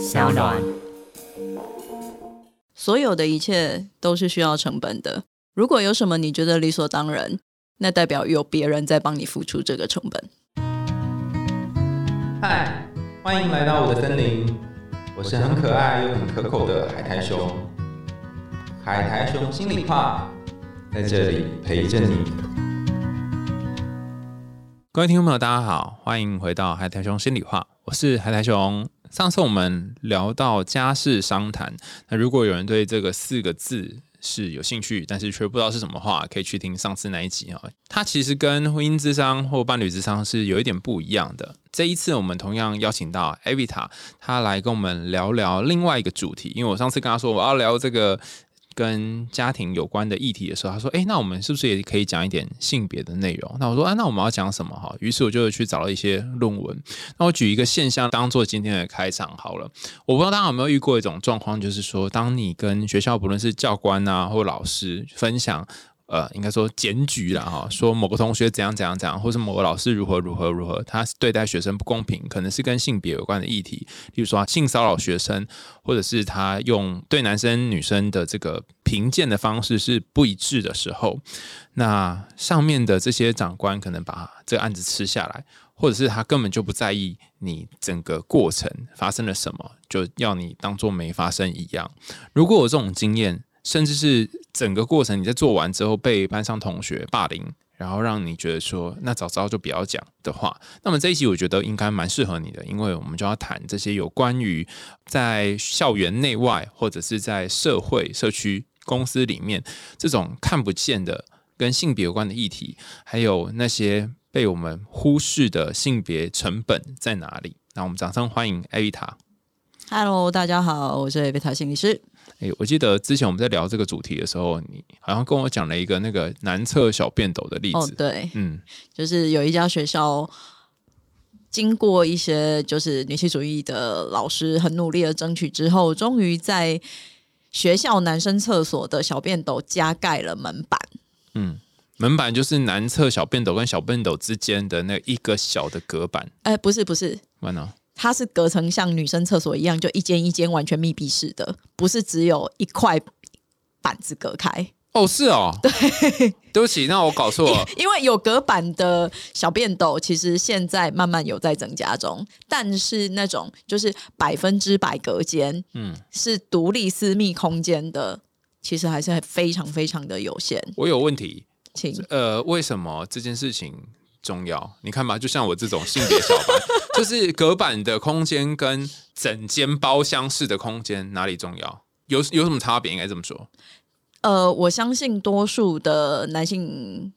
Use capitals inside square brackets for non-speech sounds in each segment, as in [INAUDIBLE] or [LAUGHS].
小暖。所有的一切都是需要成本的。如果有什么你觉得理所当然，那代表有别人在帮你付出这个成本。嗨，欢迎来到我的森林，我是很可爱又很可口的海苔熊。海苔熊心里话，在这里陪着你。各位听众朋友，大家好，欢迎回到海苔熊心里话，我是海苔熊。上次我们聊到家事商谈，那如果有人对这个四个字是有兴趣，但是却不知道是什么话，可以去听上次那一集啊。它其实跟婚姻之商或伴侣之商是有一点不一样的。这一次我们同样邀请到 Avita，他来跟我们聊聊另外一个主题，因为我上次跟她说我要聊这个。跟家庭有关的议题的时候，他说：“哎，那我们是不是也可以讲一点性别的内容？”那我说：“啊，那我们要讲什么？”哈，于是我就去找了一些论文。那我举一个现象当做今天的开场好了。我不知道大家有没有遇过一种状况，就是说，当你跟学校不论是教官啊或老师分享。呃，应该说检举了哈，说某个同学怎样怎样怎样，或是某个老师如何如何如何，他对待学生不公平，可能是跟性别有关的议题，例如说性骚扰学生，或者是他用对男生女生的这个评鉴的方式是不一致的时候，那上面的这些长官可能把这个案子吃下来，或者是他根本就不在意你整个过程发生了什么，就要你当做没发生一样。如果有这种经验。甚至是整个过程你在做完之后被班上同学霸凌，然后让你觉得说那早知道就不要讲的话，那么这一集我觉得应该蛮适合你的，因为我们就要谈这些有关于在校园内外或者是在社会、社区、公司里面这种看不见的跟性别有关的议题，还有那些被我们忽视的性别成本在哪里？那我们掌声欢迎艾维塔。Hello，大家好，我是艾维塔心理师。哎，我记得之前我们在聊这个主题的时候，你好像跟我讲了一个那个男厕小便斗的例子。哦，对，嗯，就是有一家学校，经过一些就是女性主义的老师很努力的争取之后，终于在学校男生厕所的小便斗加盖了门板。嗯，门板就是男厕小便斗跟小便斗之间的那一个小的隔板。哎，不是，不是，完了。它是隔成像女生厕所一样，就一间一间完全密闭式的，不是只有一块板子隔开。哦，是哦，对，对不起，那我搞错了。因为有隔板的小便斗，其实现在慢慢有在增加中，但是那种就是百分之百隔间，嗯，是独立私密空间的，其实还是非常非常的有限。我有问题，请呃，为什么这件事情？重要，你看吧，就像我这种性别小白，[LAUGHS] 就是隔板的空间跟整间包厢式的空间哪里重要？有有什么差别？应该这么说。呃，我相信多数的男性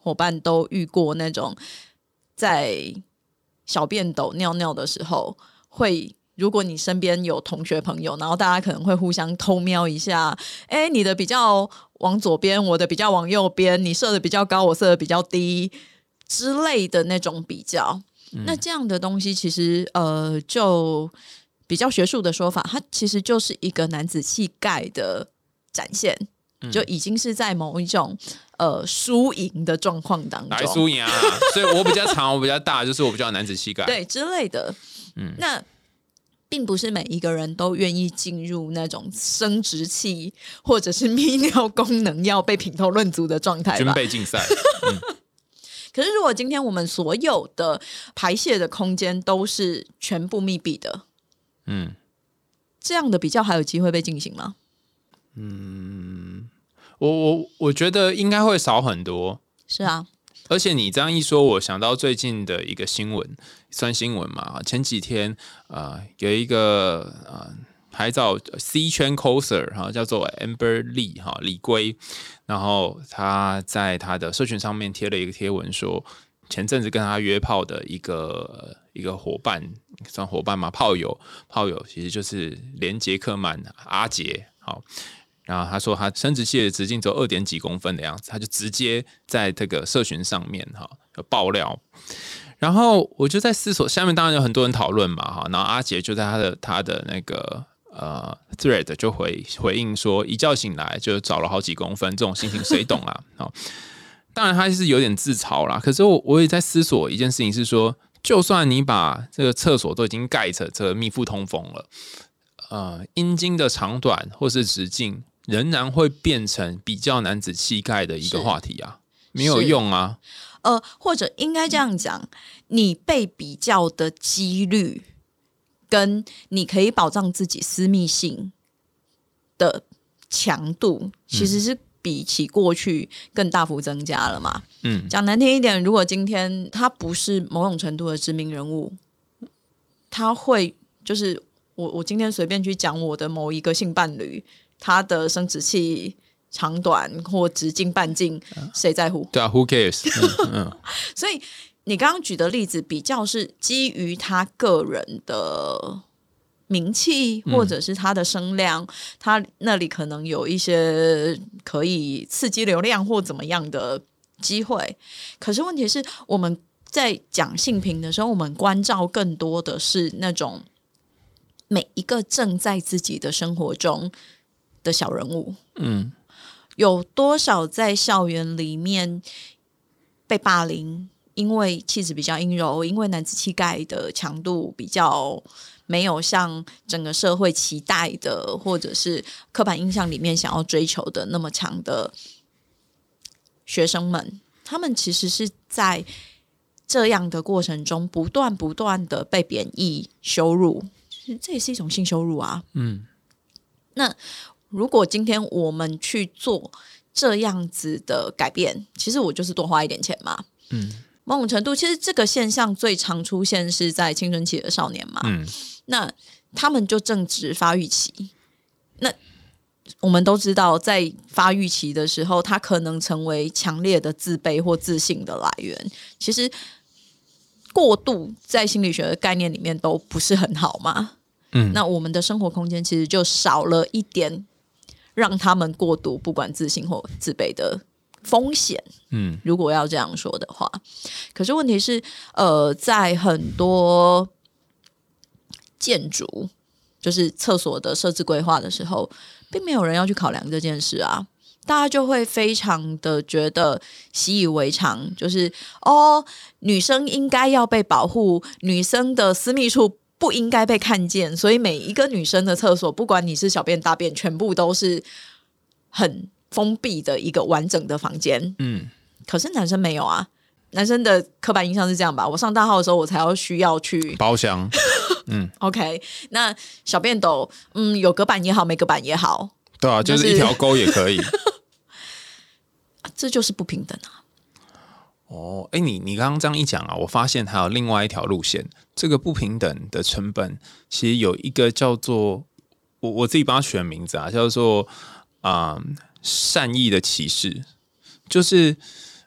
伙伴都遇过那种在小便斗尿尿的时候，会如果你身边有同学朋友，然后大家可能会互相偷瞄一下，哎，你的比较往左边，我的比较往右边，你射的比较高，我射的比较低。之类的那种比较，那这样的东西其实呃，就比较学术的说法，它其实就是一个男子气概的展现，就已经是在某一种呃输赢的状况当中，输赢啊，所以我比较长，我比较大，就是我比较男子气概，[LAUGHS] 对之类的。嗯，那并不是每一个人都愿意进入那种生殖器或者是泌尿功能要被品头论足的状态，军备竞赛。可是，如果今天我们所有的排泄的空间都是全部密闭的，嗯，这样的比较还有机会被进行吗？嗯，我我我觉得应该会少很多。是啊，而且你这样一说，我想到最近的一个新闻，算新闻嘛？前几天啊，有一个啊。拍照 C 圈 coser 哈，叫做 Amber Lee 哈李龟，然后他在他的社群上面贴了一个贴文，说前阵子跟他约炮的一个一个伙伴，算伙伴吗？炮友，炮友其实就是连杰克曼阿杰。好，然后他说他生殖器的直径只有二点几公分的样子，他就直接在这个社群上面哈爆料，然后我就在思索，下面当然有很多人讨论嘛哈，然后阿杰就在他的他的那个。呃，thread 就回回应说，一觉醒来就找了好几公分，这种心情谁懂啊？好，[LAUGHS] 当然他是有点自嘲啦。可是我我也在思索一件事情，是说，就算你把这个厕所都已经盖着，这个密封通风了，呃，阴茎的长短或是直径，仍然会变成比较男子气概的一个话题啊，没有用啊。呃，或者应该这样讲，你被比较的几率，跟你可以保障自己私密性的强度，其实是比起过去更大幅增加了嘛。嗯，讲难听一点，如果今天他不是某种程度的知名人物，他会就是我我今天随便去讲我的某一个性伴侣，他的生殖器长短或直径半径，谁在乎？对啊，Who cares？[LAUGHS] 嗯嗯所以你刚刚举的例子比较是基于他个人的名气，或者是他的声量，他那里可能有一些可以刺激流量或怎么样的机会。可是问题是，我们在讲性平的时候，我们关照更多的是那种每一个正在自己的生活中的小人物。嗯有多少在校园里面被霸凌？因为气质比较阴柔，因为男子气概的强度比较没有像整个社会期待的，或者是刻板印象里面想要追求的那么强的学生们，他们其实是在这样的过程中不断不断的被贬义、羞辱，这也是一种性羞辱啊。嗯那如果今天我们去做这样子的改变，其实我就是多花一点钱嘛。嗯某种程度，其实这个现象最常出现是在青春期的少年嘛。嗯那他们就正值发育期，那我们都知道，在发育期的时候，他可能成为强烈的自卑或自信的来源。其实过度在心理学的概念里面都不是很好嘛。嗯那我们的生活空间其实就少了一点让他们过度不管自信或自卑的风险。嗯如果要这样说的话，可是问题是，呃，在很多建筑，就是厕所的设置规划的时候，并没有人要去考量这件事啊。大家就会非常的觉得习以为常，就是哦，女生应该要被保护，女生的私密处不应该被看见，所以每一个女生的厕所，不管你是小便大便，全部都是很封闭的一个完整的房间。嗯可是男生没有啊，男生的刻板印象是这样吧？我上大号的时候，我才要需要去包厢，[LAUGHS] 嗯 OK。那小便斗，嗯，有隔板也好，没隔板也好，对啊，就是就是一条沟也可以。[LAUGHS] 这就是不平等啊。哦，哎，你你刚刚这样一讲啊，我发现还有另外一条路线，这个不平等的成本，其实有一个叫做我我自己帮他取的名字啊，叫做啊、善意的歧视，就是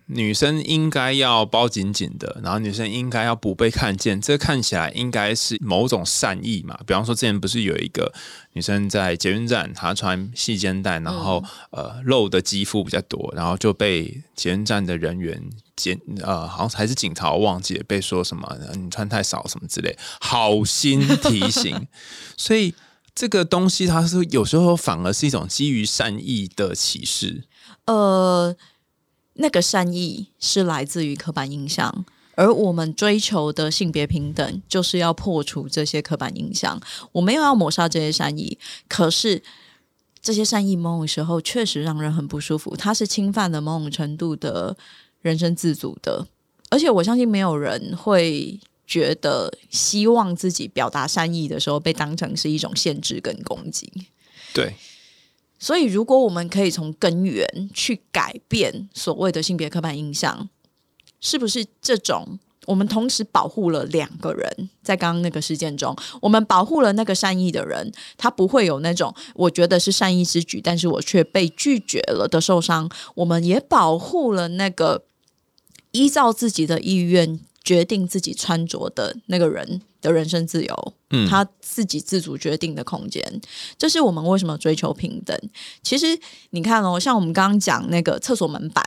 女生应该要包紧紧的，然后女生应该要不被看见，这看起来应该是某种善意嘛。比方说，之前不是有一个女生在捷运站，她穿细肩带，然后、呃露的肌肤比较多，然后就被捷运站的人员检呃，好像还是警察我忘记了，被说什么呃你穿太少什么之类，好心提醒，[LAUGHS] 所以。这个东西它是有时候反而是一种基于善意的歧视，呃，那个善意是来自于刻板印象，而我们追求的性别平等，就是要破除这些刻板印象。我没有要抹杀这些善意，可是这些善意某种时候确实让人很不舒服，它是侵犯了某种程度的人身自主的。而且我相信没有人会觉得希望自己表达善意的时候被当成是一种限制跟攻击。对，所以，如果我们可以从根源去改变所谓的性别刻板印象，是不是这种我们同时保护了两个人？在刚刚那个事件中，我们保护了那个善意的人，他不会有那种我觉得是善意之举，但是我却被拒绝了的受伤。我们也保护了那个依照自己的意愿决定自己穿着的那个人的人身自由。嗯他自己自主决定的空间，这是我们为什么追求平等。其实你看哦，像我们刚刚讲那个厕所门板，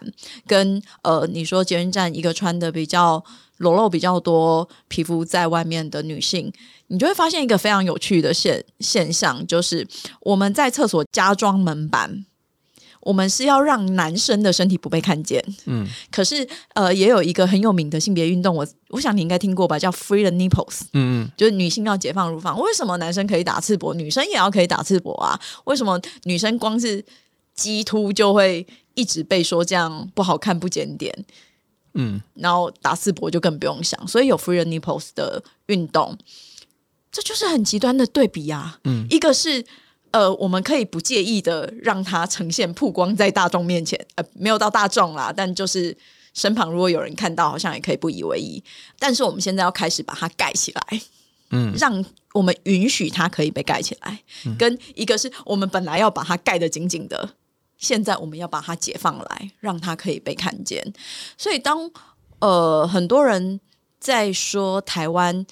跟呃，你说捷运站一个穿的比较裸露比较多皮肤在外面的女性，你就会发现一个非常有趣的现现象，就是我们在厕所加装门板。我们是要让男生的身体不被看见。嗯，可是呃，也有一个很有名的性别运动，我我想你应该听过吧，叫 Free the Nipples。嗯嗯，就是女性要解放乳房，为什么男生可以打赤膊，女生也要可以打赤膊啊？为什么女生光是鸡突就会一直被说这样不好看、不检点？嗯，然后打赤膊就更不用想，所以有 free nipples 的运动，这就是很极端的对比啊。嗯，一个是呃，我们可以不介意的让它呈现曝光在大众面前，呃，没有到大众啦，但就是身旁如果有人看到，好像也可以不以为意。但是我们现在要开始把它盖起来，嗯，让我们允许它可以被盖起来，跟一个是我们本来要把它盖得紧紧的。现在我们要把它解放来，让它可以被看见。所以当呃很多人在说台湾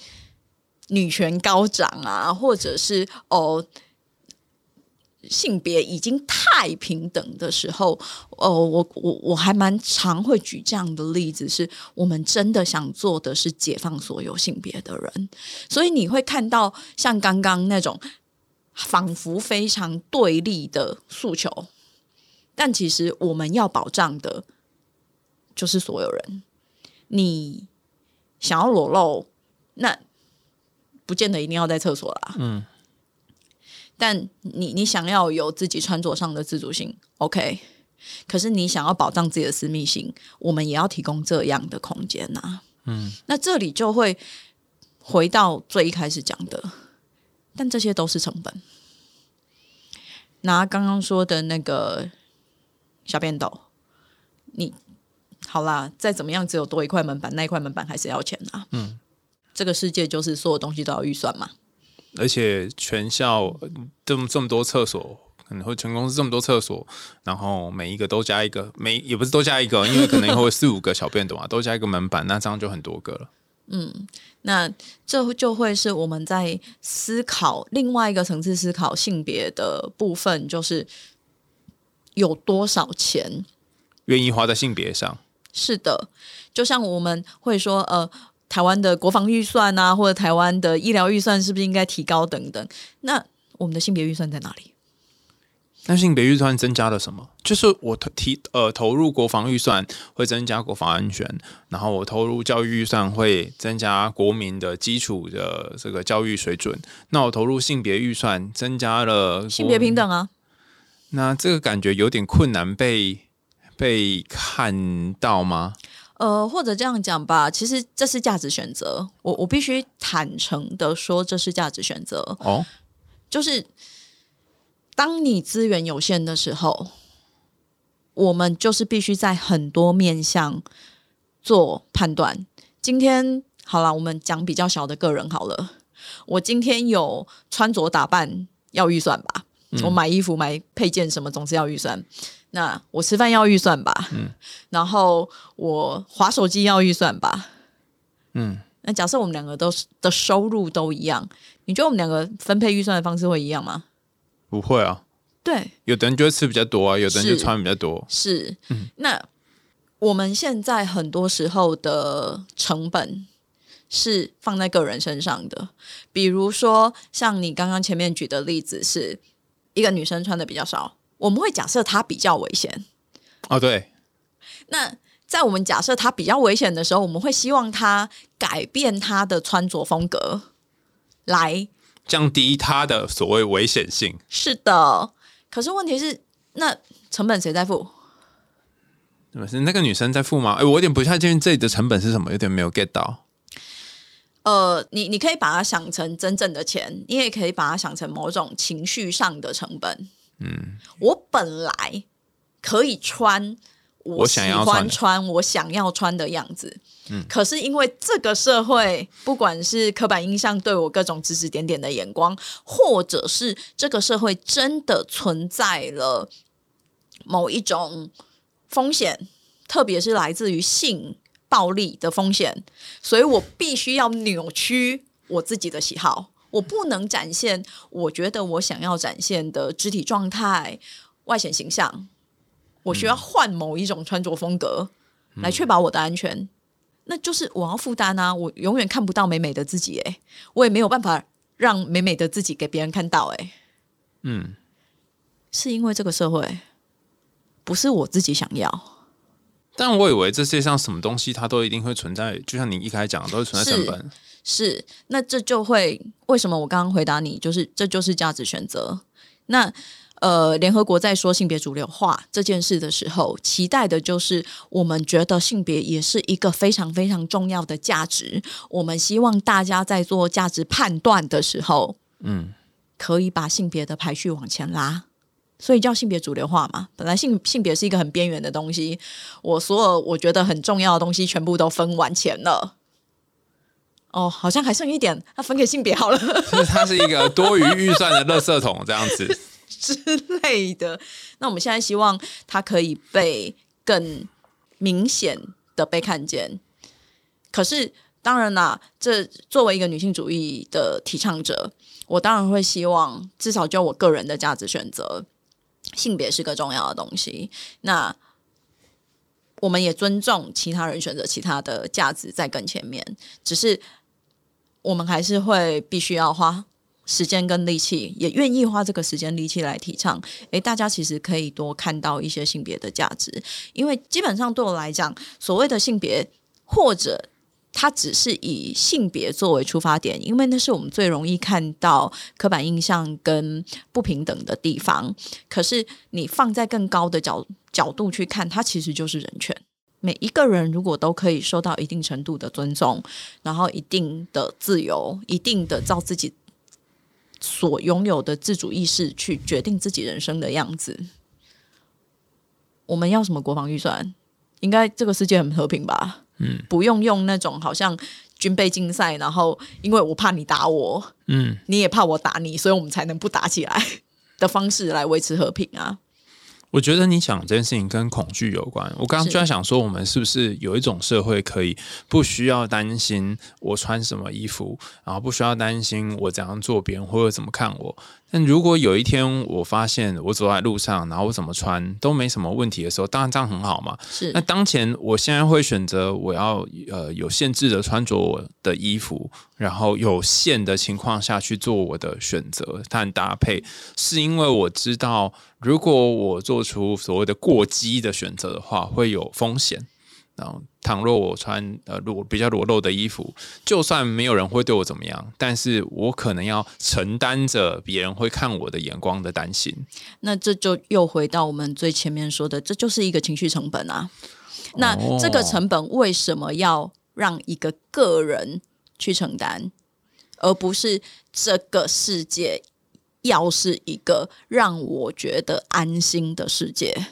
女权高涨啊，或者是哦性别已经太平等的时候，哦，我我我还蛮常会举这样的例子，是我们真的想做的是解放所有性别的人。所以你会看到像刚刚那种仿佛非常对立的诉求。但其实我们要保障的，就是所有人。你想要裸露，那不见得一定要在厕所啦。嗯。但你你想要有自己穿着上的自主性，OK。可是你想要保障自己的私密性，我们也要提供这样的空间呐。嗯。那这里就会回到最一开始讲的，但这些都是成本。拿刚刚说的那个。小便斗，你好啦，再怎么样，只有多一块门板，那一块门板还是要钱啊。嗯，这个世界就是所有东西都要预算嘛。而且全校这么这么多厕所，可能会全公司这么多厕所，然后每一个都加一个，每也不是都加一个，因为可能会四五个小便斗啊，都加一个门板，那这样就很多个了。[LAUGHS] 嗯，那这就会是我们在思考另外一个层次思考性别的部分，就是。有多少钱愿意花在性别上？是的，就像我们会说，呃，台湾的国防预算啊，或者台湾的医疗预算是不是应该提高等等？那我们的性别预算在哪里？那性别预算增加了什么？就是我投提呃投入国防预算会增加国防安全，然后我投入教育预算会增加国民的基础的这个教育水准。那我投入性别预算增加了性别平等啊。那这个感觉有点困难被被看到吗？呃，或者这样讲吧，其实这是价值选择。我我必须坦诚的说，这是价值选择。哦，就是当你资源有限的时候，我们就是必须在很多面向做判断。今天好了，我们讲比较小的个人好了。我今天有穿着打扮要预算吧？我买衣服、买配件什么，总是要预算。那我吃饭要预算吧，嗯。然后我划手机要预算吧，嗯。那假设我们两个都的收入都一样，你觉得我们两个分配预算的方式会一样吗？不会啊。对，有的人就会吃比较多啊，有的人就穿比较多。是，那我们现在很多时候的成本是放在个人身上的，比如说像你刚刚前面举的例子是。一个女生穿的比较少，我们会假设她比较危险。哦，对。那在我们假设她比较危险的时候，我们会希望她改变她的穿着风格，来降低她的所谓危险性。是的，可是问题是，那成本谁在付？是那个女生在付吗？哎，我有点不太确定这里的成本是什么，有点没有 get 到。呃，你你可以把它想成真正的钱，你也可以把它想成某种情绪上的成本。嗯，我本来可以穿我喜欢穿我想要穿的样子，嗯，可是因为这个社会，不管是刻板印象对我各种指指点点的眼光，或者是这个社会真的存在了某一种风险，特别是来自于性。暴力的风险，所以我必须要扭曲我自己的喜好，我不能展现我觉得我想要展现的肢体状态、外显形象。我需要换某一种穿着风格来确保我的安全，那就是我要负担啊！我永远看不到美美的自己，诶，我也没有办法让美美的自己给别人看到，诶。嗯，是因为这个社会，不是我自己想要。但我以为这世界上什么东西它都一定会存在，就像你一开始讲的，都会存在成本。是，那这就会为什么我刚刚回答你，就是这就是价值选择。那呃，联合国在说性别主流化这件事的时候，期待的就是我们觉得性别也是一个非常非常重要的价值。我们希望大家在做价值判断的时候，嗯，可以把性别的排序往前拉。所以叫性别主流化嘛？本来性性别是一个很边缘的东西，我所有我觉得很重要的东西全部都分完钱了。哦，好像还剩一点，那分给性别好了。就 [LAUGHS] 是它是一个多余预算的垃圾桶这样子 [LAUGHS] 之类的。那我们现在希望它可以被更明显的被看见。可是当然啦，这作为一个女性主义的提倡者，我当然会希望，至少就我个人的价值选择。性别是个重要的东西，那我们也尊重其他人选择其他的价值在更前面，只是我们还是会必须要花时间跟力气，也愿意花这个时间力气来提倡。诶，大家其实可以多看到一些性别的价值，因为基本上对我来讲，所谓的性别或者。它只是以性别作为出发点，因为那是我们最容易看到刻板印象跟不平等的地方。可是你放在更高的角角度去看，它其实就是人权。每一个人如果都可以受到一定程度的尊重，然后一定的自由，一定的照自己所拥有的自主意识去决定自己人生的样子，我们要什么国防预算？应该这个世界很和平吧？嗯，不用用那种好像军备竞赛，然后因为我怕你打我，嗯，你也怕我打你，所以我们才能不打起来的方式来维持和平啊。我觉得你讲这件事情跟恐惧有关。我刚刚就在想说，我们是不是有一种社会可以不需要担心我穿什么衣服，然后不需要担心我怎样做别人或者怎么看我。但如果有一天我发现我走在路上，然后我怎么穿都没什么问题的时候，当然这样很好嘛。是。那当前我现在会选择我要呃有限制的穿着我的衣服，然后有限的情况下去做我的选择，但搭配，是因为我知道如果我做出所谓的过激的选择的话，会有风险。然后，倘若我穿呃裸比较裸露的衣服，就算没有人会对我怎么样，但是我可能要承担着别人会看我的眼光的担心。那这就又回到我们最前面说的，这就是一个情绪成本啊。那这个成本为什么要让一个个人去承担，而不是这个世界要是一个让我觉得安心的世界？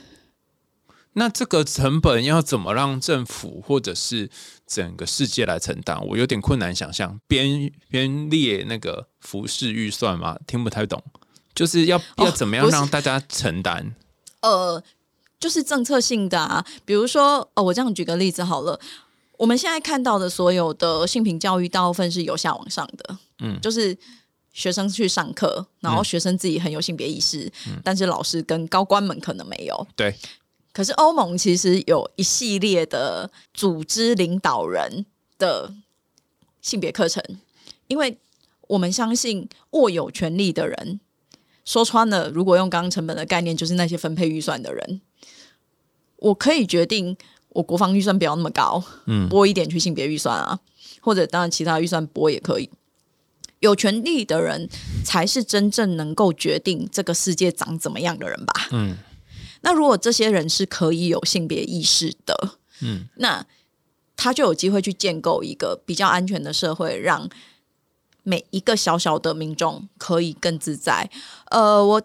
那这个成本要怎么让政府或者是整个世界来承担？我有点困难想象。边边列那个服饰预算吗？听不太懂。就是要要怎么样让大家承担？呃，就是政策性的啊。比如说，哦，我这样举个例子好了。我们现在看到的所有的性平教育，大部分是由下往上的。嗯，就是学生去上课，然后学生自己很有性别意识，但是老师跟高官们可能没有。对。可是欧盟其实有一系列的组织领导人的性别课程，因为我们相信握有权力的人，说穿了，如果用刚刚成本的概念，就是那些分配预算的人。我可以决定我国防预算不要那么高，嗯，拨一点去性别预算啊，或者当然其他预算拨也可以。有权利的人才是真正能够决定这个世界长怎么样的人吧？嗯。那如果这些人是可以有性别意识的，嗯，那他就有机会去建构一个比较安全的社会，让每一个小小的民众可以更自在。呃，我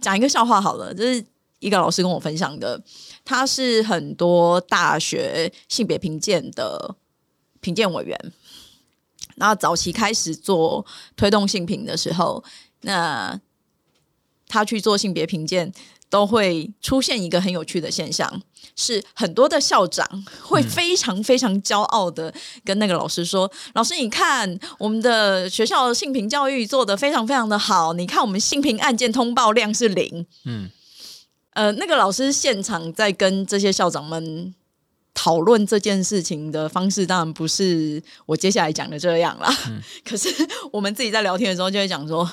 讲一个笑话好了，这是一个老师跟我分享的，他是很多大学性别评鉴的评鉴委员。那早期开始做推动性评的时候，那他去做性别评鉴。都会出现一个很有趣的现象，是很多的校长会非常非常骄傲的跟那个老师说：“老师，你看我们的学校性平教育做的非常非常的好，你看我们性平案件通报量是零。”嗯，呃，那个老师现场在跟这些校长们。讨论这件事情的方式当然不是我接下来讲的这样啦。[LAUGHS] 可是我们自己在聊天的时候就会讲说：“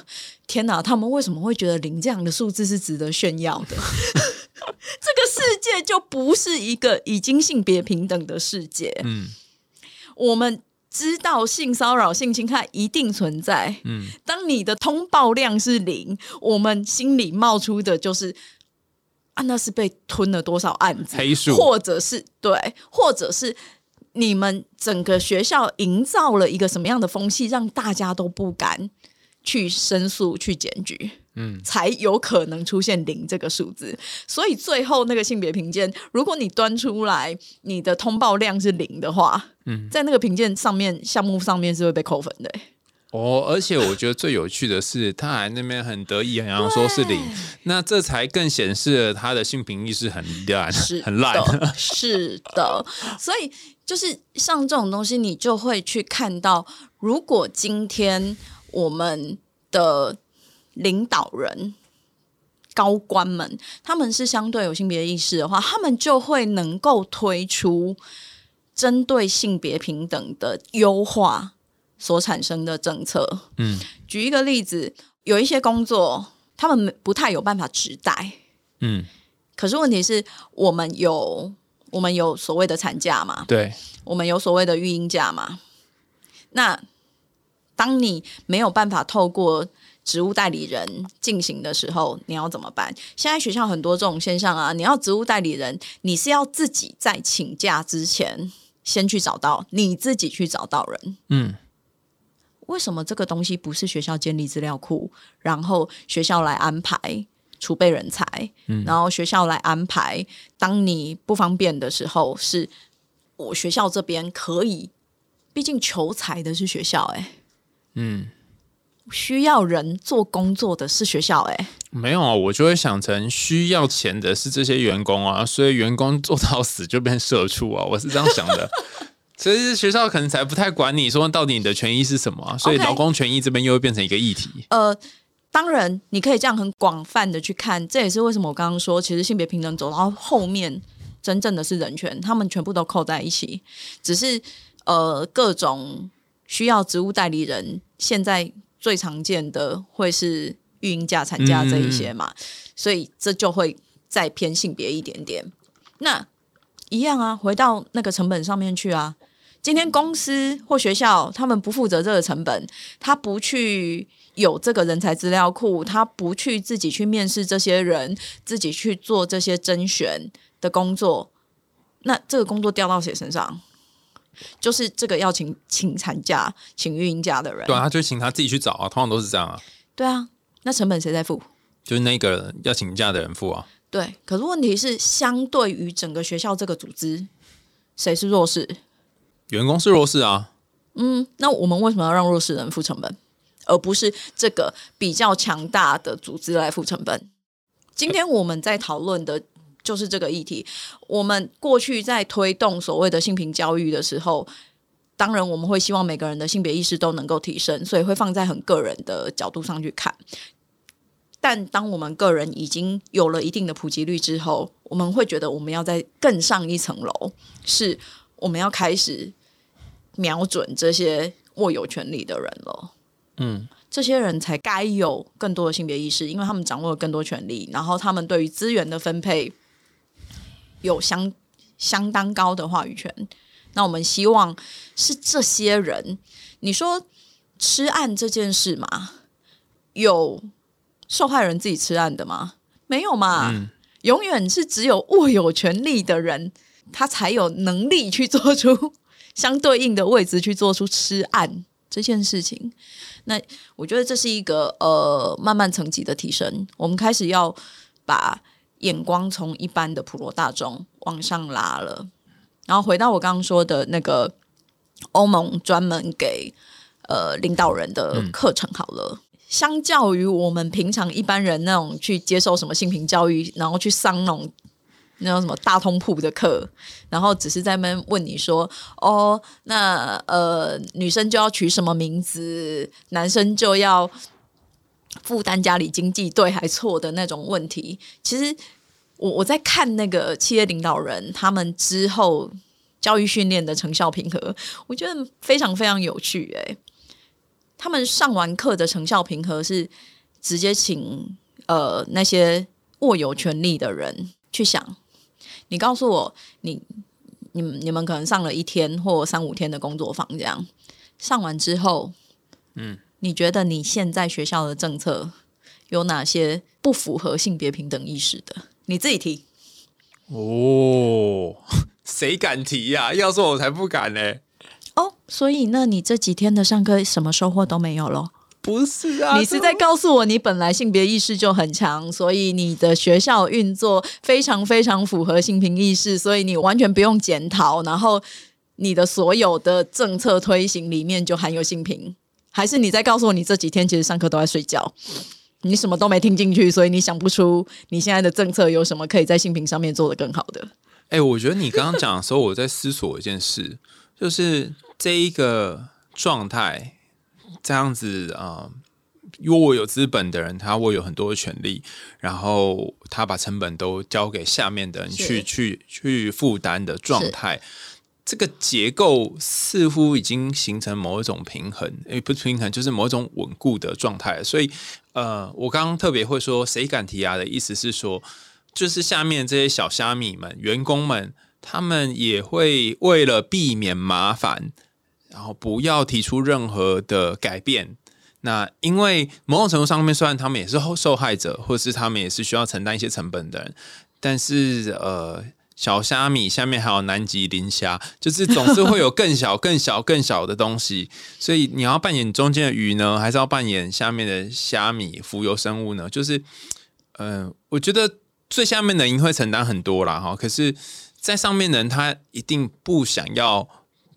天哪，他们为什么会觉得零这样的数字是值得炫耀的？[LAUGHS] 这个世界就不是一个已经性别平等的世界。嗯我们知道性骚扰、性侵害一定存在。嗯，当你的通报量是零，我们心里冒出的就是啊，那是被吞了多少案子，黑数。或者是对，或者是你们整个学校营造了一个什么样的风气，让大家都不敢去申诉、去检举。嗯，才有可能出现零这个数字，所以最后那个性别评鉴，如果你端出来你的通报量是零的话，嗯，在那个评鉴上面项目上面是会被扣分的、哦，而且我觉得最有趣的是，他还那边很得意洋洋说是零，那这才更显示了他的性平意识很烂，是很烂。是的，所以就是像这种东西，你就会去看到，如果今天我们的领导人。高官们，他们是相对有性别意识的话，他们就会能够推出针对性别平等的优化所产生的政策。嗯举一个例子，有一些工作他们不太有办法直带，嗯，可是问题是我们有我们有所谓的产假嘛，对，我们有所谓的育婴假嘛。那当你没有办法透过职务代理人进行的时候，你要怎么办？现在学校很多这种现象啊，你要职务代理人，你是要自己在请假之前先去找到，你自己去找到人。嗯为什么这个东西不是学校建立资料库，然后学校来安排储备人才，嗯。然后学校来安排，当你不方便的时候，是我学校这边可以，毕竟求财的是学校、欸，嗯，需要人做工作的是学校、欸，没有啊，我就会想成需要钱的是这些员工啊，所以员工做到死就变社畜啊，我是这样想的。[LAUGHS] 所以学校可能才不太管你说到底你的权益是什么啊，所以劳工权益这边又会变成一个议题。呃，当然，你可以这样很广泛的去看，这也是为什么我刚刚说，其实性别平等走到后面，真正的是人权，他们全部都扣在一起，只是呃各种需要职务代理人，现在最常见的会是育婴假、产假这一些嘛，所以这就会再偏性别一点点。那一样啊，回到那个成本上面去啊。今天公司或学校他们不负责这个成本，他不去有这个人才资料库，他不去自己去面试这些人，自己去做这些甄选的工作，那这个工作掉到谁身上？就是这个要请请产假、请育婴假的人。对啊，他就请他自己去找啊，通常都是这样啊，对啊，那成本谁在付？就是那个要请假的人付啊。对，可是问题是，相对于整个学校这个组织，谁是弱势？员工是弱势啊，嗯，那我们为什么要让弱势人付成本，而不是这个比较强大的组织来付成本？今天我们在讨论的就是这个议题。我们过去在推动所谓的性平教育的时候，当然我们会希望每个人的性别意识都能够提升，所以会放在很个人的角度上去看。但当我们个人已经有了一定的普及率之后，我们会觉得我们要再更上一层楼，是我们要开始瞄准这些握有权利的人了。嗯，这些人才该有更多的性别意识，因为他们掌握了更多权利，然后他们对于资源的分配有相相当高的话语权。那我们希望是这些人，你说吃案这件事嘛，有受害人自己吃案的吗？没有嘛，嗯永远是只有握有权利的人，他才有能力去做出相对应的位置去做出吃案这件事情。那我觉得这是一个呃慢慢层级的提升，我们开始要把眼光从一般的普罗大众往上拉了。然后回到我刚刚说的那个欧盟专门给呃领导人的课程好了。相较于我们平常一般人那种去接受什么性平教育，然后去上那种那种什么大通铺的课，然后只是在那问你说，哦，那呃女生就要取什么名字，男生就要负担家里经济对还错的那种问题。其实我我在看那个企业领导人他们之后教育训练的成效平和，我觉得非常非常有趣、欸。他们上完课的成效平和是直接请呃那些握有权利的人去想，你告诉我，你你们你们可能上了一天或三五天的工作坊，这样上完之后，嗯，你觉得你现在学校的政策有哪些不符合性别平等意识的？你自己提。哦，谁敢提呀？要说我才不敢呢。哦，所以那你这几天的上课什么收获都没有咯？不是啊，你是在告诉我你本来性别意识就很强，所以你的学校运作非常非常符合性平意识，所以你完全不用检讨，然后你的所有的政策推行里面就含有性平，还是你在告诉我你这几天其实上课都在睡觉，你什么都没听进去，所以你想不出你现在的政策有什么可以在性平上面做得更好的？哎，我觉得你刚刚讲的时候，我在思索一件事，就是这一个状态。这样子啊，因为我有资本的人，他握有很多的权利，然后他把成本都交给下面的人去去去负担的状态，这个结构似乎已经形成某一种平衡，诶，不是平衡，就是某一种稳固的状态。所以，呃，我刚刚特别会说，谁敢提啊的意思是说，就是下面这些小虾米们、员工们，他们也会为了避免麻烦。然后不要提出任何的改变。那因为某种程度上面，虽然他们也是受害者，或是他们也是需要承担一些成本的人，但是呃，小虾米下面还有南极磷虾，就是总是会有更小、更小、更小的东西。所以你要扮演中间的鱼呢，还是要扮演下面的虾米浮游生物呢？就是，嗯，我觉得最下面的人会承担很多啦，哈。可是，在上面的人他一定不想要。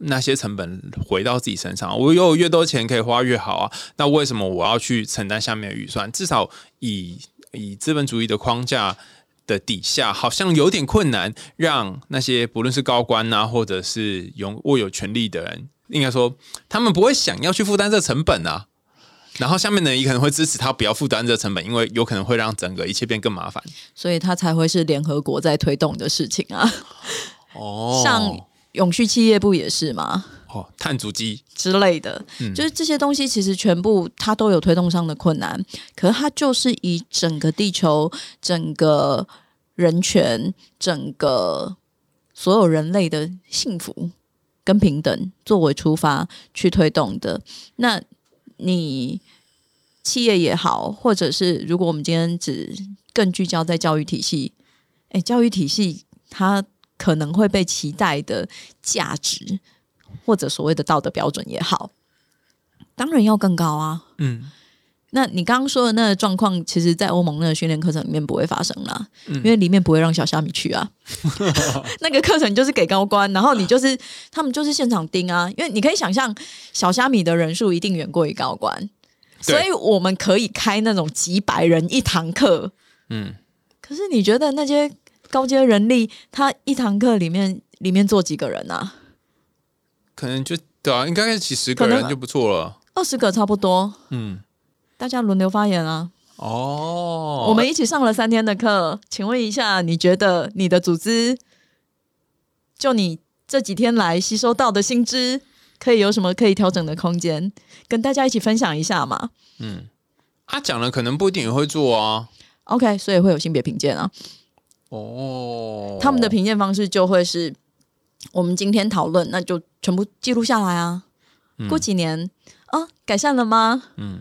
那些成本回到自己身上，我有越多钱可以花越好啊。那为什么我要去承担下面的预算？至少以以资本主义的框架的底下，好像有点困难，让那些不论是高官呐，或者是拥握有权力的人，应该说他们不会想要去负担这成本啊。然后下面的人也可能会支持他不要负担这成本，因为有可能会让整个一切变更麻烦。所以他才会是联合国在推动的事情啊。哦，像。永续企业不也是吗？哦，碳足迹之类的，就是这些东西，其实全部它都有推动上的困难。可是它就是以整个地球、整个人权、整个所有人类的幸福跟平等作为出发去推动的。那你企业也好，或者是如果我们今天只更聚焦在教育体系，哎，教育体系它。可能会被期待的价值，或者所谓的道德标准也好，当然要更高啊。嗯，那你刚刚说的那个状况，其实，在欧盟那个训练课程里面不会发生啦，因为里面不会让小虾米去啊。[LAUGHS] 那个课程就是给高官，然后你就是他们就是现场盯啊。因为你可以想象，小虾米的人数一定远过于高官，所以我们可以开那种几百人一堂课。嗯，可是你觉得那些？高阶人力，他一堂课里面里面坐几个人啊？可能就对啊，应该是几十个人就不错了。二十个差不多。嗯，大家轮流发言啊。哦，我们一起上了三天的课，请问一下，你觉得你的组织，就你这几天来吸收到的薪资，可以有什么可以调整的空间？跟大家一起分享一下嘛。嗯，他讲了，可能不一定也会做啊。OK，所以会有性别评鉴啊。哦，他们的评鉴方式就会是我们今天讨论，那就全部记录下来啊。过几年啊，改善了吗？嗯，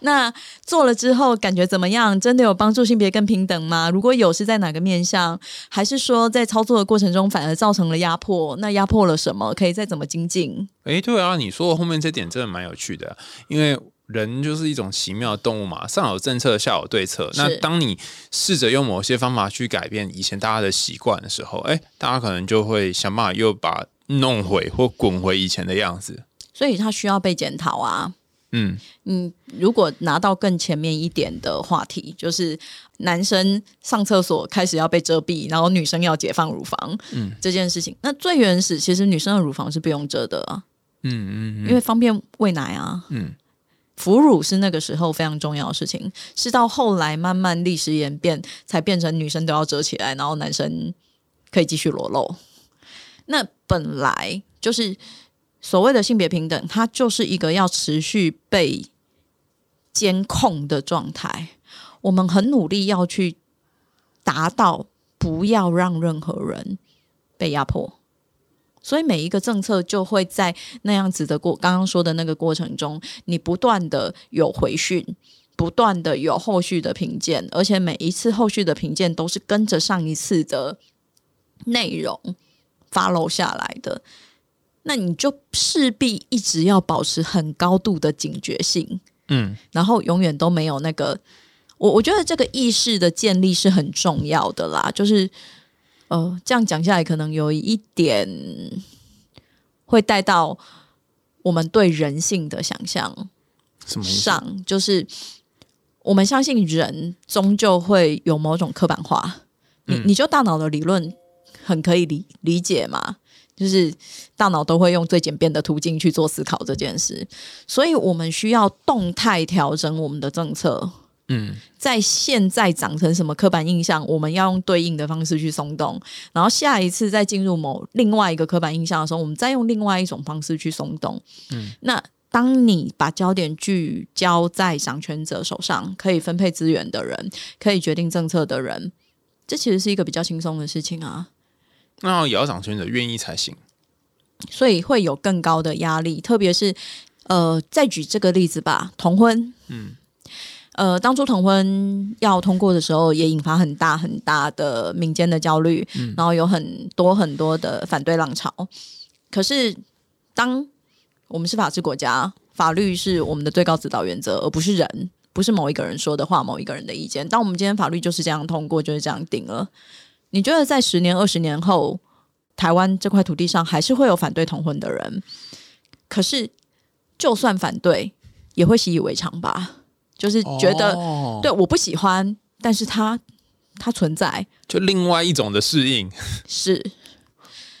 那做了之后感觉怎么样？真的有帮助性别更平等吗？如果有，是在哪个面向？还是说在操作的过程中反而造成了压迫？那压迫了什么？可以再怎么精进？哎，对啊，你说的后面这点真的蛮有趣的，因为。人就是一种奇妙的动物嘛，上有政策，下有对策。那当你试着用某些方法去改变以前大家的习惯的时候，哎，大家可能就会想办法又把弄回或滚回以前的样子。所以，他需要被检讨啊。嗯嗯，如果拿到更前面一点的话题，就是男生上厕所开始要被遮蔽，然后女生要解放乳房，嗯，这件事情，那最原始其实女生的乳房是不用遮的啊。嗯嗯，因为方便喂奶啊。嗯。哺乳是那个时候非常重要的事情，是到后来慢慢历史演变，才变成女生都要遮起来，然后男生可以继续裸露。那本来就是所谓的性别平等，它就是一个要持续被监控的状态。我们很努力要去达到。不要让任何人被压迫。所以每一个政策就会在那样子的过刚刚说的那个过程中，你不断的有回讯，不断的有后续的评鉴，而且每一次后续的评鉴都是跟着上一次的内容 follow 下来的。那你就势必一直要保持很高度的警觉性，嗯，然后永远都没有那个。我我觉得这个意识的建立是很重要的啦，就是。呃，这样讲下来，可能有一点会带到我们对人性的想象上，就是我们相信人终究会有某种刻板化。你你就大脑的理论很可以理理解嘛？就是大脑都会用最简便的途径去做思考这件事，所以我们需要动态调整我们的政策。嗯，在现在长成什么刻板印象，我们要用对应的方式去松动，然后下一次再进入某另外一个刻板印象的时候，我们再用另外一种方式去松动。嗯，那当你把焦点聚焦在掌权者手上，可以分配资源的人，可以决定政策的人，这其实是一个比较轻松的事情啊。那也要掌权者愿意才行，所以会有更高的压力，特别是呃，再举这个例子吧，同婚，嗯。呃，当初同婚要通过的时候，也引发很大很大的民间的焦虑，然后有很多很多的反对浪潮。可是，当我们是法治国家，法律是我们的最高指导原则，而不是人，不是某一个人说的话，某一个人的意见。当我们今天法律就是这样通过，就是这样定了。你觉得在十年、二十年后，台湾这块土地上还是会有反对同婚的人？可是，就算反对，也会习以为常吧？就是觉得对我不喜欢，但是它它存在，就另外一种的适应 [LAUGHS] 是。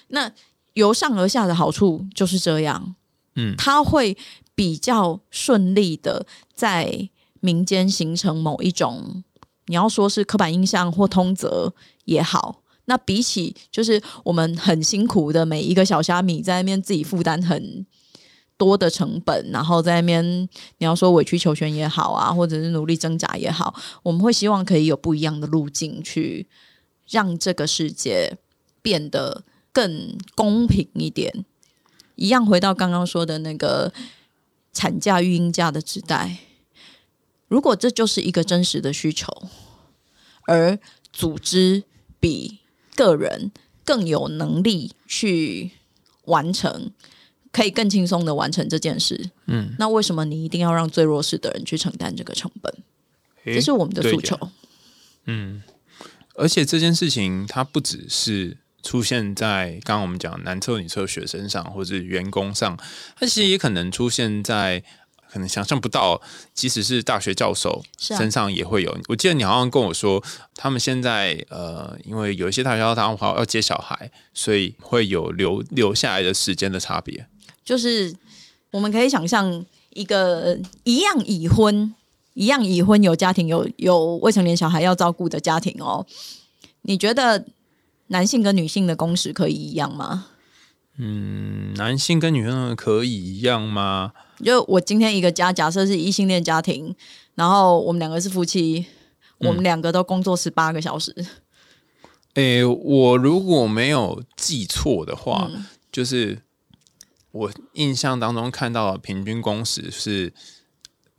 那由上而下的好处就是这样，嗯，它会比较顺利的在民间形成某一种，你要说是刻板印象或通则也好，那比起就是我们很辛苦的每一个小虾米在那边自己负担很。多的成本，然后在那边你要说委曲求全也好啊，或者是努力挣扎也好，我们会希望可以有不一样的路径去让这个世界变得更公平一点。一样回到刚刚说的那个产假育婴假的时代，如果这就是一个真实的需求，而组织比个人更有能力去完成。可以更轻松的完成这件事，嗯，那为什么你一定要让最弱势的人去承担这个成本？这是我们的诉求。嗯，而且这件事情它不只是出现在刚刚我们讲男厕女厕学生上，或者员工上，它其实也可能出现在可能想象不到，即使是大学教授身上也会有。我记得你好像跟我说，他们现在呃，因为有一些大学教授他们要接小孩，所以会有留留下来的时间的差别。就是我们可以想象一个一样已婚、一样已婚有家庭、有有未成年小孩要照顾的家庭哦。你觉得男性跟女性的工时可以一样吗？嗯，男性跟女性可以一样吗？就我今天一个家，假设是异性恋家庭，然后我们两个是夫妻，我们两个都工作十八个小时。诶，我如果没有记错的话，就是。我印象当中看到的平均工时是，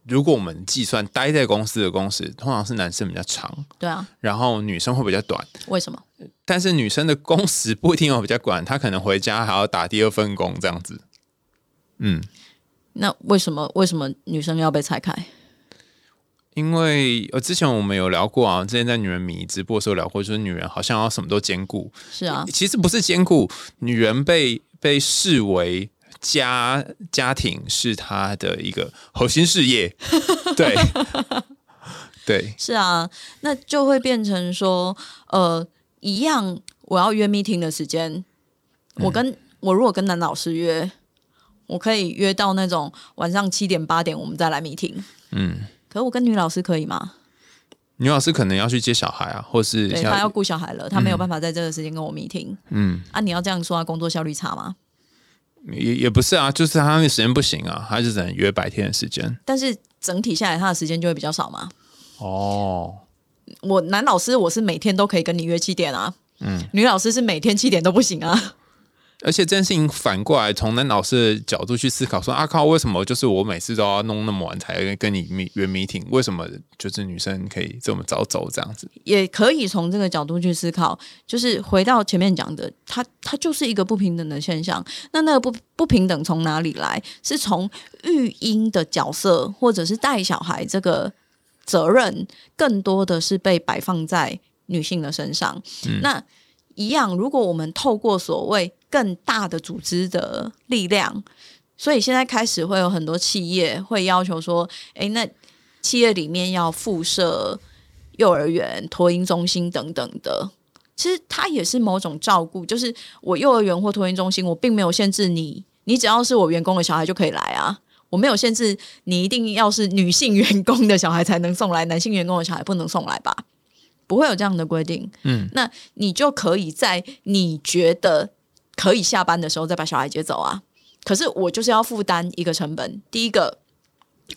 如果我们计算待在公司的工时，通常是男生比较长，对啊，然后女生会比较短。为什么？但是女生的工时不一定有比较短，她可能回家还要打第二份工这样子。嗯，那为什么为什么女生要被拆开？因为呃，之前我们有聊过啊，之前在《女人迷》直播的时候聊过，就是女人好像要什么都兼顾。是啊，其实不是兼顾，女人被被视为。家家庭是他的一个核心事业，对 [LAUGHS] 对，是啊，那就会变成说，呃，一样，我要约 meeting 的时间，我跟我如果跟男老师约，我可以约到那种晚上七点八点，我们再来 meeting。嗯，可我跟女老师可以吗？女老师可能要去接小孩啊，或是她要顾小孩了，她没有办法在这个时间跟我 meeting。嗯，啊，你要这样说，她工作效率差吗？也也不是啊，就是他那时间不行啊，他就只能约白天的时间。但是整体下来，他的时间就会比较少嘛。哦，我男老师，我是每天都可以跟你约七点啊。嗯，女老师是每天七点都不行啊。而且这件事情反过来从男老师的角度去思考，说阿靠，为什么就是我每次都要弄那么晚才跟你约 meeting？为什么就是女生可以这么早走这样子？也可以从这个角度去思考，就是回到前面讲的，它它就是一个不平等的现象。那那个不不平等从哪里来？是从育婴的角色，或者是带小孩这个责任，更多的是被摆放在女性的身上。那一样，如果我们透过所谓更大的组织的力量，所以现在开始会有很多企业会要求说：“诶，那企业里面要附设幼儿园、托婴中心等等的。”其实它也是某种照顾，就是我幼儿园或托婴中心，我并没有限制你，你只要是我员工的小孩就可以来啊，我没有限制你一定要是女性员工的小孩才能送来，男性员工的小孩不能送来吧。不会有这样的规定，嗯，那你就可以在你觉得可以下班的时候再把小孩接走啊。可是我就是要负担一个成本，第一个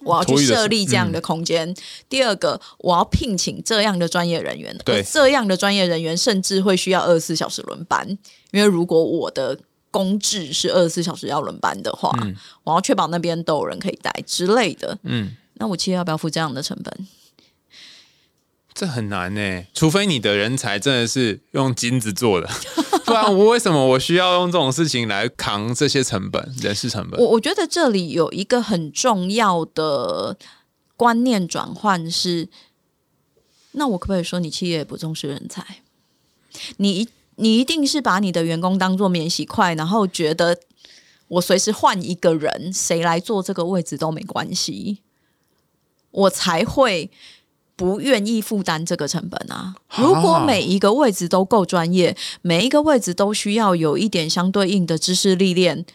我要去设立这样的空间，第二个我要聘请这样的专业人员，对，这样的专业人员甚至会需要二十四小时轮班，因为如果我的工制是二十四小时要轮班的话，我要确保那边都有人可以带之类的，嗯，那我企业要不要付这样的成本？这很难呢，除非你的人才真的是用金子做的，[LAUGHS] 不然我为什么我需要用这种事情来扛这些成本、人事成本？我我觉得这里有一个很重要的观念转换是，那我可不可以说你企业不重视人才？你你一定是把你的员工当做免洗筷，然后觉得我随时换一个人，谁来做这个位置都没关系，我才会。不愿意负担这个成本啊！如果每一个位置都够专业，每一个位置都需要有一点相对应的知识历练，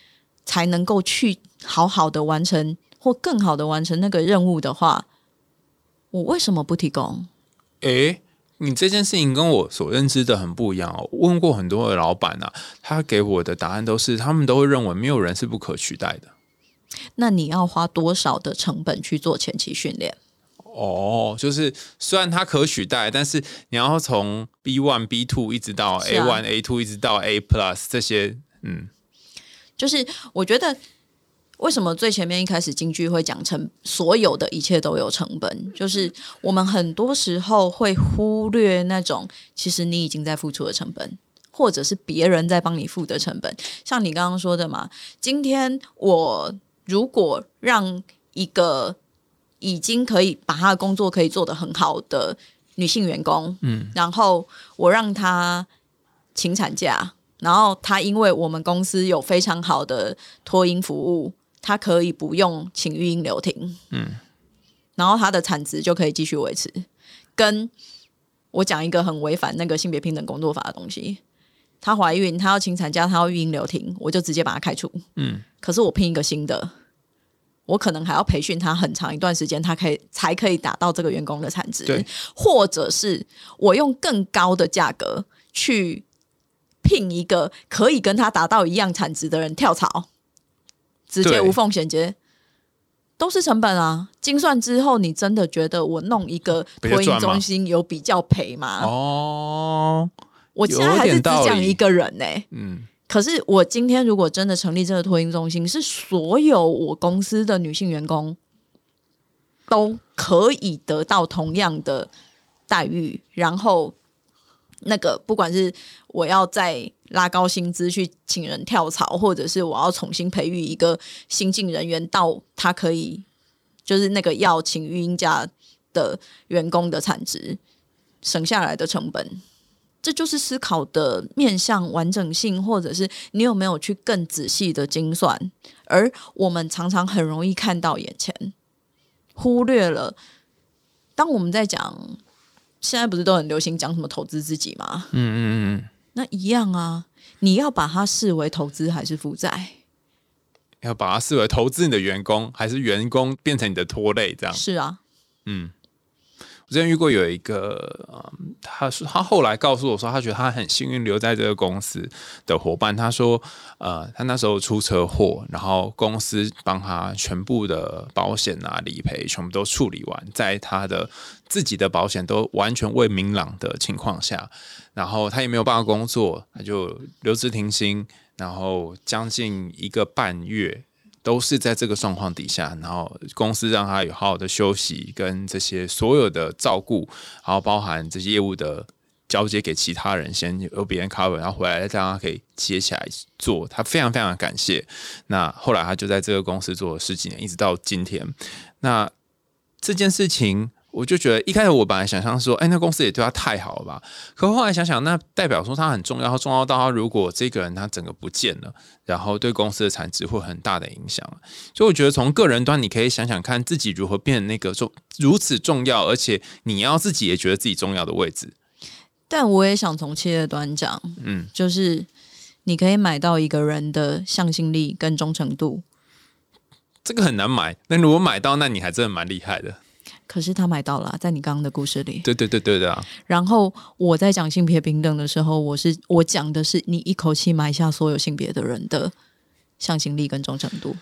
才能够去好好的完成或更好的完成那个任务的话，我为什么不提供？诶，你这件事情跟我所认知的很不一样哦。问过很多的老板啊，他给我的答案都是，他们都会认为没有人是不可取代的。那你要花多少的成本去做前期训练？哦，就是虽然它可取代，但是你要从 B one、B two 一直到 A one、A two 一直到 A plus 这些，嗯，就是我觉得为什么最前面一开始京剧会讲成所有的一切都有成本，就是我们很多时候会忽略那种其实你已经在付出的成本，或者是别人在帮你付的成本。像你刚刚说的嘛，今天我如果让一个已经可以把他的工作可以做得很好的女性员工，嗯，然后我让她请产假，然后她因为我们公司有非常好的托婴服务，她可以不用请育婴留停，嗯，然后她的产值就可以继续维持。跟我讲一个很违反那个性别平等工作法的东西，她怀孕，她要请产假，她要育婴留停，我就直接把她开除，嗯，可是我拼一个新的。我可能还要培训他很长一段时间，他可以才可以达到这个员工的产值，或者是我用更高的价格去聘一个可以跟他达到一样产值的人跳槽，直接无缝衔接，都是成本啊！精算之后，你真的觉得我弄一个托婴中心有比较赔吗？哦，我现在还是只讲一个人呢，嗯。可是我今天如果真的成立这个托婴中心，是所有我公司的女性员工都可以得到同样的待遇，然后那个不管是我要再拉高薪资去请人跳槽，或者是我要重新培育一个新进人员到他可以就是那个要请育婴假的员工的产值省下来的成本。这就是思考的面向完整性，或者是你有没有去更仔细的精算？而我们常常很容易看到眼前，忽略了。当我们在讲现在不是都很流行讲什么投资自己吗？嗯嗯嗯，那一样啊，你要把它视为投资还是负债？要把它视为投资你的员工，还是员工变成你的拖累？这样是啊，嗯。我之前遇过有一个，嗯，他说他后来告诉我说，他觉得他很幸运留在这个公司的伙伴。他说，呃，他那时候出车祸，然后公司帮他全部的保险啊、理赔全部都处理完，在他的自己的保险都完全未明朗的情况下，然后他也没有办法工作，他就留职停薪，然后将近一个半月。都是在这个状况底下，然后公司让他有好好的休息，跟这些所有的照顾，然后包含这些业务的交接给其他人，先由别人 cover，然后回来再让他可以接起来做。他非常非常感谢。那后来他就在这个公司做了十几年，一直到今天。那这件事情。我就觉得一开始我本来想象说，哎，那公司也对他太好了吧？可后来想想，那代表说他很重要，他重要到他如果这个人他整个不见了，然后对公司的产值会很大的影响。所以我觉得从个人端，你可以想想看自己如何变那个重如此重要，而且你要自己也觉得自己重要的位置。但我也想从企业端讲，嗯，就是你可以买到一个人的向心力跟忠诚度，这个很难买。那如果买到，那你还真的蛮厉害的。可是他买到了，在你刚刚的故事里。对对对对的。然后我在讲性别平等的时候，我是我讲的是你一口气买下所有性别的人的向心力跟忠诚度。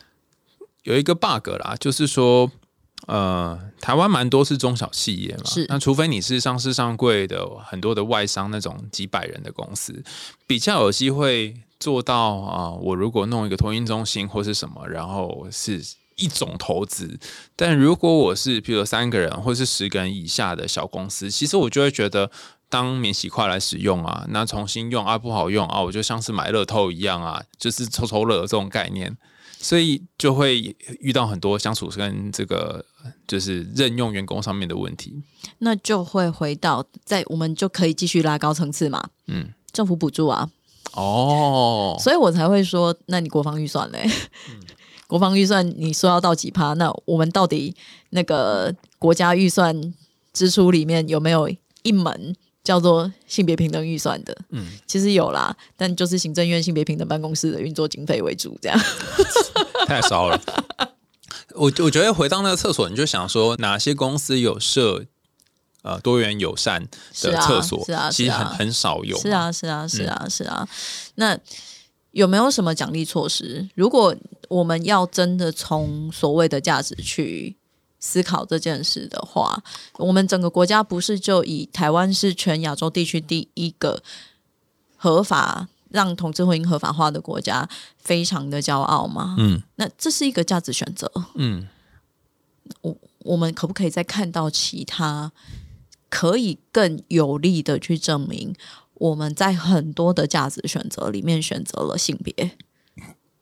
有一个 bug 啦，就是说，呃，台湾蛮多是中小企业嘛，是那除非你是上市上柜的很多的外商那种几百人的公司，比较有机会做到啊。我如果弄一个托运中心或是什么，然后是。一种投资，但如果我是比如三个人或者是十个人以下的小公司，其实我就会觉得当免洗块来使用啊，那重新用啊不好用啊，我就像是买乐透一样啊，就是抽抽乐这种概念，所以就会遇到很多相处跟这个就是任用员工上面的问题。那就会回到在我们就可以继续拉高层次嘛，嗯，政府补助啊，哦，所以我才会说，那你国防预算嘞？国防预算你说要到几趴？那我们到底那个国家预算支出里面有没有一门叫做性别平等预算的？嗯，其实有啦，但就是行政院性别平等办公室的运作经费为主，这样 [LAUGHS] 太少了。我我觉得回到那个厕所，你就想说哪些公司有设呃多元友善的厕所？是啊，其实很很少有。是啊，是啊，是啊，是啊。那有没有什么奖励措施？如果我们要真的从所谓的价值去思考这件事的话，我们整个国家不是就以台湾是全亚洲地区第一个合法让同志婚姻合法化的国家，非常的骄傲吗？嗯，那这是一个价值选择。嗯，我我们可不可以再看到其他可以更有力的去证明？我们在很多的价值选择里面选择了性别。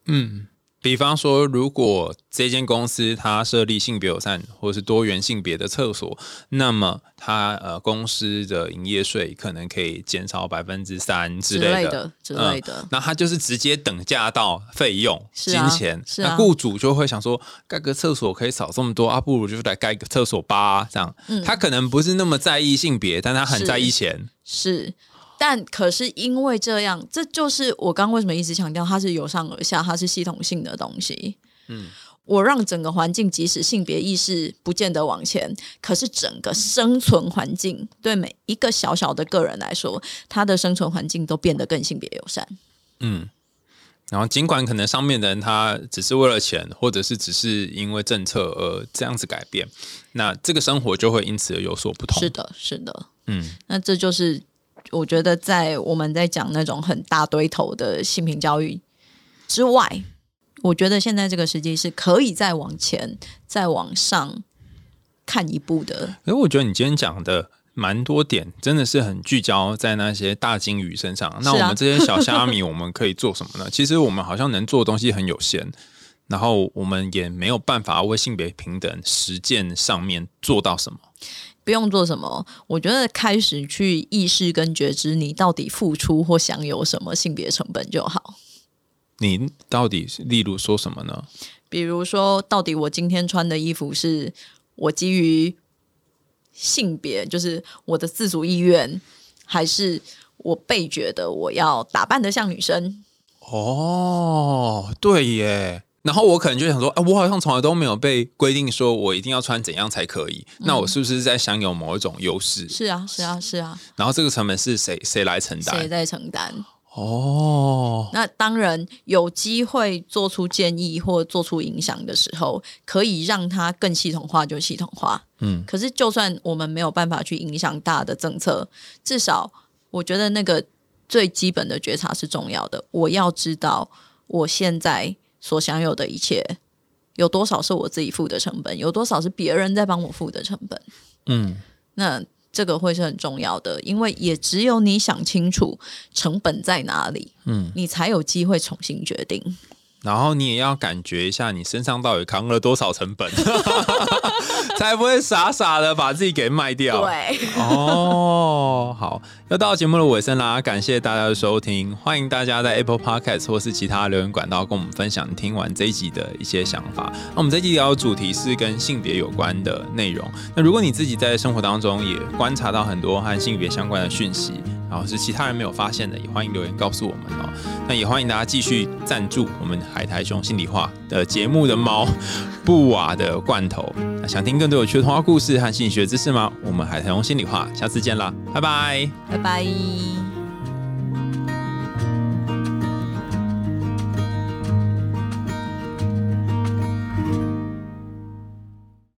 嗯，比方说，如果这间公司它设立性别友善或者是多元性别的厕所，那么它呃公司的营业税可能可以减少百分之三之类的之类的。那它就是直接等价到费用金钱，那雇主就会想说，盖个厕所可以少这么多啊，不如就来盖个厕所吧。这样，他可能不是那么在意性别，但他很在意钱。是。但可是因为这样，这就是我刚为什么一直强调它是由上而下，它是系统性的东西。嗯，我让整个环境，即使性别意识不见得往前，可是整个生存环境对每一个小小的个人来说，他的生存环境都变得更性别友善。嗯，然后尽管可能上面的人他只是为了钱，或者是只是因为政策而这样子改变，那这个生活就会因此而有所不同。是的，是的。嗯，那这就是。我觉得，在我们在讲那种很大堆头的性平教育之外，我觉得现在这个时机是可以再往前、再往上看一步的。哎，我觉得你今天讲的蛮多点，真的是很聚焦在那些大金鱼身上。那我们这些小虾米，我们可以做什么呢？[LAUGHS] 其实我们好像能做的东西很有限，然后我们也没有办法为性别平等实践上面做到什么。不用做什么，我觉得开始去意识跟觉知，你到底付出或享有什么性别成本就好。你到底例如说什么呢？比如说，到底我今天穿的衣服是我基于性别，就是我的自主意愿，还是我被觉得我要打扮的像女生？哦，对耶。然后我可能就想说，啊、我好像从来都没有被规定说我一定要穿怎样才可以，那我是不是在享有某一种优势？是啊，是啊，是啊，然后这个成本是谁谁来承担谁担？在承担？哦，那当然有机会做出建议或做出影响的时候，可以让它更系统化就系统化。嗯，可是就算我们没有办法去影响大的政策，至少我觉得那个最基本的觉察是重要的。我要知道我现在所享有的一切有多少是我自己付的成本，有多少是别人在帮我付的成本。嗯，那这个会是很重要的，因为也只有你想清楚成本在哪里，嗯，你才有机会重新决定。然后你也要感觉一下你身上到底扛了多少成本，[LAUGHS] 才不会傻傻的把自己给卖掉。对，哦，好，要到节目的尾声啦，感谢大家的收听，欢迎大家在 Apple Podcast 或是其他留言管道跟我们分享你听完这一集的一些想法。那我们这一集聊的主题是跟性别有关的内容。那如果你自己在生活当中也观察到很多和性别相关的讯息，然后是其他人没有发现的，也欢迎留言告诉我们哦。那也欢迎大家继续赞助我们海苔熊心里话的节目的猫布瓦的罐头。想听更多有趣的童话故事和心理学知识吗？我们海苔熊心里话，下次见啦，拜拜。拜拜。